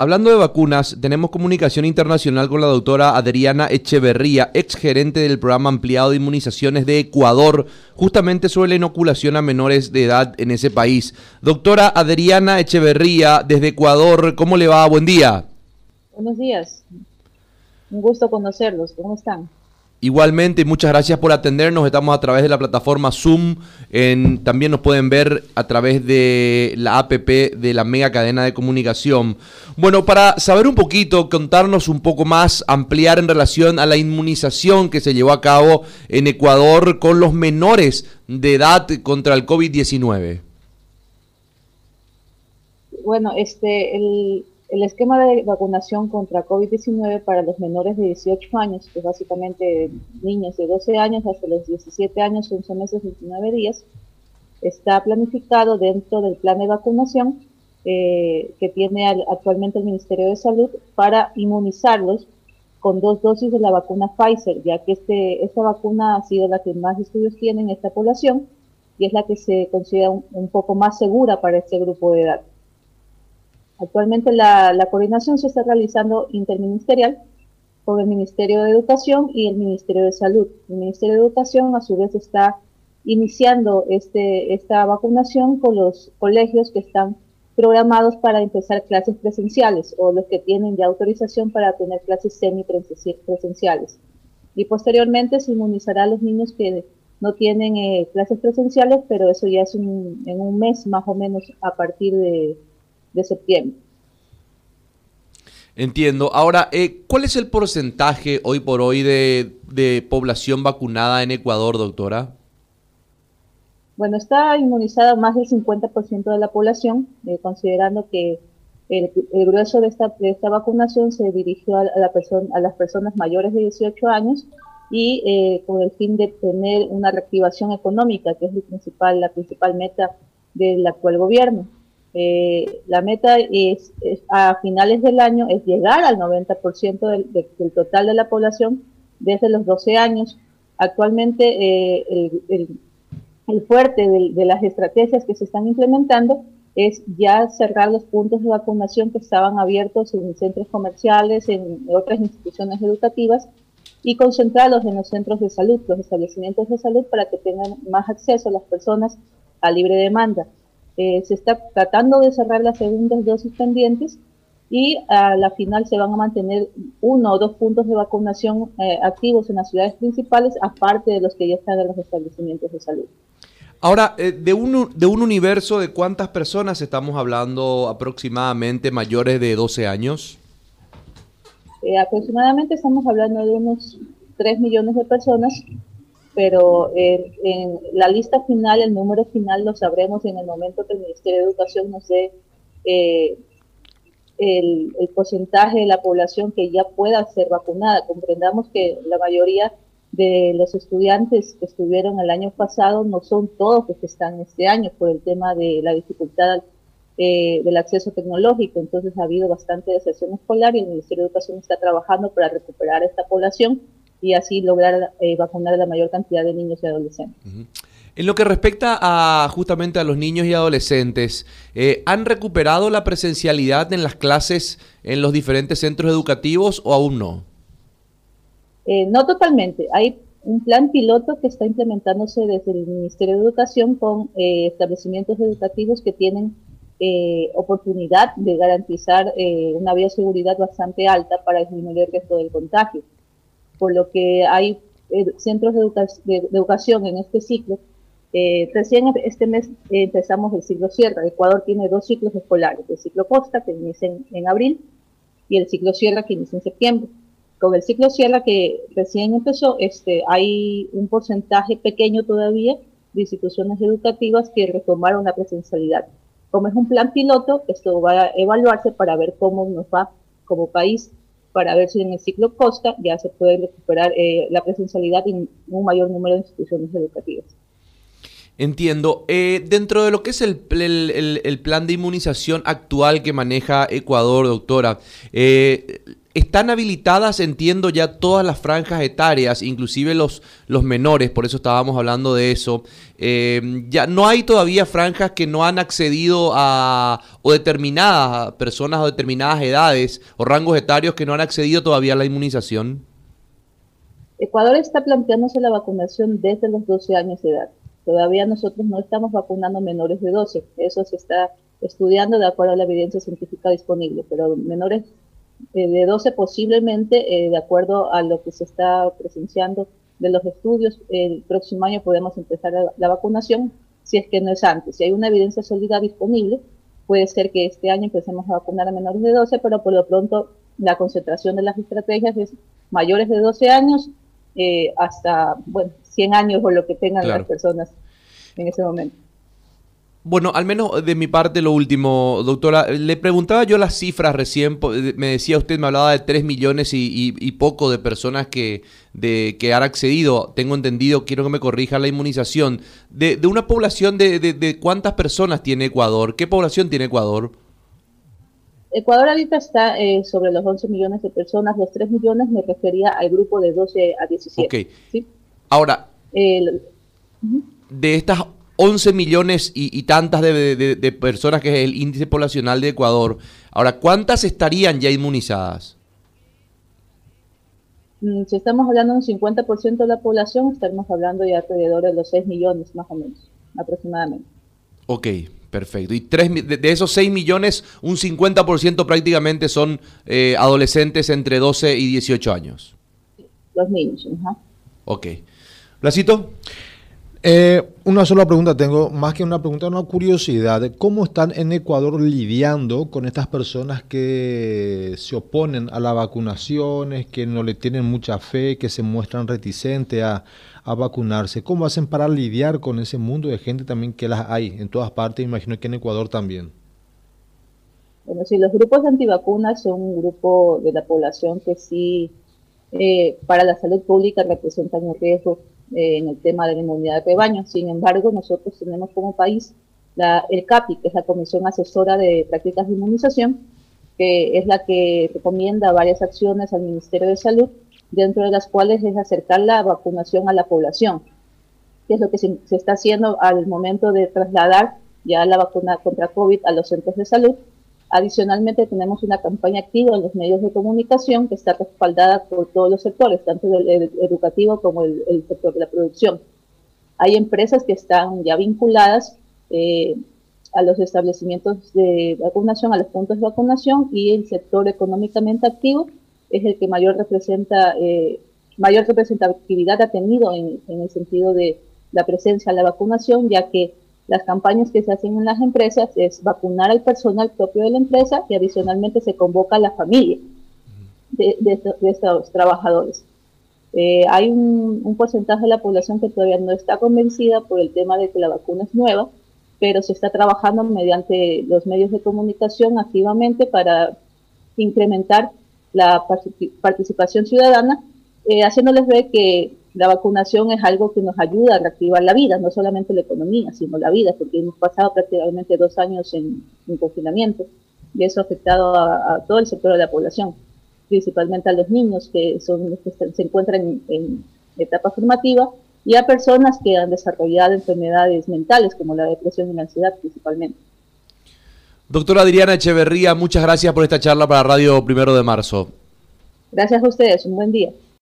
Hablando de vacunas, tenemos comunicación internacional con la doctora Adriana Echeverría, ex gerente del programa ampliado de inmunizaciones de Ecuador, justamente sobre la inoculación a menores de edad en ese país. Doctora Adriana Echeverría, desde Ecuador, ¿cómo le va? Buen día. Buenos días. Un gusto conocerlos. ¿Cómo están? Igualmente, muchas gracias por atendernos. Estamos a través de la plataforma Zoom. También nos pueden ver a través de la APP de la mega cadena de comunicación. Bueno, para saber un poquito, contarnos un poco más, ampliar en relación a la inmunización que se llevó a cabo en Ecuador con los menores de edad contra el COVID-19. Bueno, este, el, el esquema de vacunación contra COVID-19 para los menores de 18 años, que básicamente niños de 12 años hasta los 17 años, 11 meses, 29 días, está planificado dentro del plan de vacunación eh, que tiene actualmente el Ministerio de Salud para inmunizarlos con dos dosis de la vacuna Pfizer, ya que este, esta vacuna ha sido la que más estudios tiene en esta población y es la que se considera un poco más segura para este grupo de edad. Actualmente la, coordinación se está realizando interministerial con el Ministerio de Educación y el Ministerio de Salud. El Ministerio de Educación a su vez está iniciando este, esta vacunación con los colegios que están programados para empezar clases presenciales o los que tienen ya autorización para tener clases semipresenciales. Y posteriormente se inmunizará a los niños que no tienen eh, clases presenciales, pero eso ya es en un mes más o menos a partir de, de septiembre. Entiendo. Ahora, eh, ¿cuál es el porcentaje hoy por hoy de, población vacunada en Ecuador, doctora? Bueno, está inmunizada más del 50% de la población, eh, considerando que el, grueso de esta, esta vacunación se dirigió a, la persona, a las personas mayores de 18 años y eh, con el fin de tener una reactivación económica, que es el principal, la principal meta del actual gobierno. Eh, la meta es, a finales del año es llegar al 90% del, del, total de la población desde los 12 años. Actualmente eh, el, fuerte de, las estrategias que se están implementando es ya cerrar los puntos de vacunación que estaban abiertos en centros comerciales, en otras instituciones educativas y concentrarlos en los centros de salud, los establecimientos de salud para que tengan más acceso las personas a libre demanda. Eh, se está tratando de cerrar las segundas dosis pendientes y a la final se van a mantener uno o dos puntos de vacunación eh, activos en las ciudades principales, aparte de los que ya están en los establecimientos de salud. Ahora, eh, de, un, de un universo de cuántas personas estamos hablando aproximadamente mayores de 12 años? aproximadamente estamos hablando de unos 3 millones de personas pero en la lista final, el número final lo sabremos en el momento que el Ministerio de Educación nos dé eh, el, porcentaje de la población que ya pueda ser vacunada. Comprendamos que la mayoría de los estudiantes que estuvieron el año pasado no son todos los que están este año por el tema de la dificultad eh, del acceso tecnológico. Entonces ha habido bastante deserción escolar y el Ministerio de Educación está trabajando para recuperar esta población y así lograr eh, vacunar a la mayor cantidad de niños y adolescentes. En lo que respecta a justamente a los niños y adolescentes, eh, ¿han recuperado la presencialidad en las clases en los diferentes centros educativos o aún no? Eh, no totalmente. Hay un plan piloto que está implementándose desde el Ministerio de Educación con establecimientos educativos que tienen oportunidad de garantizar una bioseguridad bastante alta para disminuir el riesgo del contagio por lo que hay eh, centros de, educación en este ciclo. Eh, recién este mes empezamos el ciclo Sierra. Ecuador tiene dos ciclos escolares, el ciclo Costa, que inicia en, abril, y el ciclo Sierra, que inicia en septiembre. Con el ciclo Sierra, que recién empezó, este, hay un porcentaje pequeño todavía de instituciones educativas que retomaron la presencialidad. Como es un plan piloto, esto va a evaluarse para ver cómo nos va como país para ver si en el ciclo Costa ya se puede recuperar eh, la presencialidad en un mayor número de instituciones educativas. Entiendo. Eh, dentro de lo que es el, plan de inmunización actual que maneja Ecuador, doctora, eh, están habilitadas, entiendo ya todas las franjas etarias, inclusive los, los menores, por eso estábamos hablando de eso. Eh, ya no hay todavía franjas que no han accedido a, o determinadas personas o determinadas edades o rangos etarios que no han accedido todavía a la inmunización. Ecuador está planteándose la vacunación desde los 12 años de edad. Todavía nosotros no estamos vacunando menores de 12. Eso se está estudiando de acuerdo a la evidencia científica disponible, pero menores eh, de 12 posiblemente, eh, de acuerdo a lo que se está presenciando de los estudios, el próximo año podemos empezar la, vacunación, si es que no es antes. Si hay una evidencia sólida disponible, puede ser que este año empecemos a vacunar a menores de 12, pero por lo pronto la concentración de las estrategias es mayores de 12 años eh, hasta, bueno, 100 años o lo que tengan las personas en ese momento. Bueno, al menos de mi parte lo último, doctora. Le preguntaba yo las cifras recién, me decía usted, me hablaba de 3 millones y, poco de personas que, de, que han accedido, tengo entendido, quiero que me corrija la inmunización, de, una población de, de, cuántas personas tiene Ecuador, ¿qué población tiene Ecuador? Ecuador ahorita está eh, sobre los 11 millones de personas, los 3 millones me refería al grupo de 12 a 17. Ok. ¿sí? Ahora, de estas 11 millones y, tantas de, personas, que es el índice poblacional de Ecuador. Ahora, ¿cuántas estarían ya inmunizadas? Mm, si estamos hablando de un 50% de la población, estaremos hablando de alrededor de los 6 millones, más o menos, aproximadamente. Ok, perfecto. Y tres, de, esos 6 millones, un 50% prácticamente son eh, adolescentes entre 12 y 18 años. Los niños, ajá. Ok. Blasito. Eh, una sola pregunta tengo, más que una pregunta, una curiosidad. ¿Cómo están en Ecuador lidiando con estas personas que se oponen a las vacunaciones, que no le tienen mucha fe, que se muestran reticentes a, vacunarse? ¿Cómo hacen para lidiar con ese mundo de gente también que las hay en todas partes? Imagino que en Ecuador también. Bueno, sí, los grupos antivacunas son un grupo de la población que sí, eh, para la salud pública representan un riesgo eh, en el tema de la inmunidad de rebaño. Sin embargo, nosotros tenemos como país la, el CAPI, que es la Comisión Asesora de Prácticas de Inmunización, que es la que recomienda varias acciones al Ministerio de Salud, dentro de las cuales es acercar la vacunación a la población, que es lo que se, se está haciendo al momento de trasladar ya la vacuna contra COVID a los centros de salud Adicionalmente, tenemos una campaña activa en los medios de comunicación que está respaldada por todos los sectores, tanto el, educativo como el, sector de la producción. Hay empresas que están ya vinculadas eh, a los establecimientos de vacunación, a los puntos de vacunación, y el sector económicamente activo es el que mayor representa eh, mayor representatividad ha tenido en, en el sentido de la presencia de la vacunación, ya que las campañas que se hacen en las empresas es vacunar al personal propio de la empresa y adicionalmente se convoca a la familia de, estos trabajadores. Eh, hay un, porcentaje de la población que todavía no está convencida por el tema de que la vacuna es nueva, pero se está trabajando mediante los medios de comunicación activamente para incrementar la participación ciudadana, eh, haciéndoles ver que la vacunación es algo que nos ayuda a reactivar la vida, no solamente la economía, sino la vida, porque hemos pasado prácticamente dos años en, confinamiento y eso ha afectado a, todo el sector de la población, principalmente a los niños que, son, que se encuentran en, etapa formativa y a personas que han desarrollado enfermedades mentales como la depresión y la ansiedad principalmente. Doctora Adriana Echeverría, muchas gracias por esta charla para Radio Primero de Marzo. Gracias a ustedes, un buen día.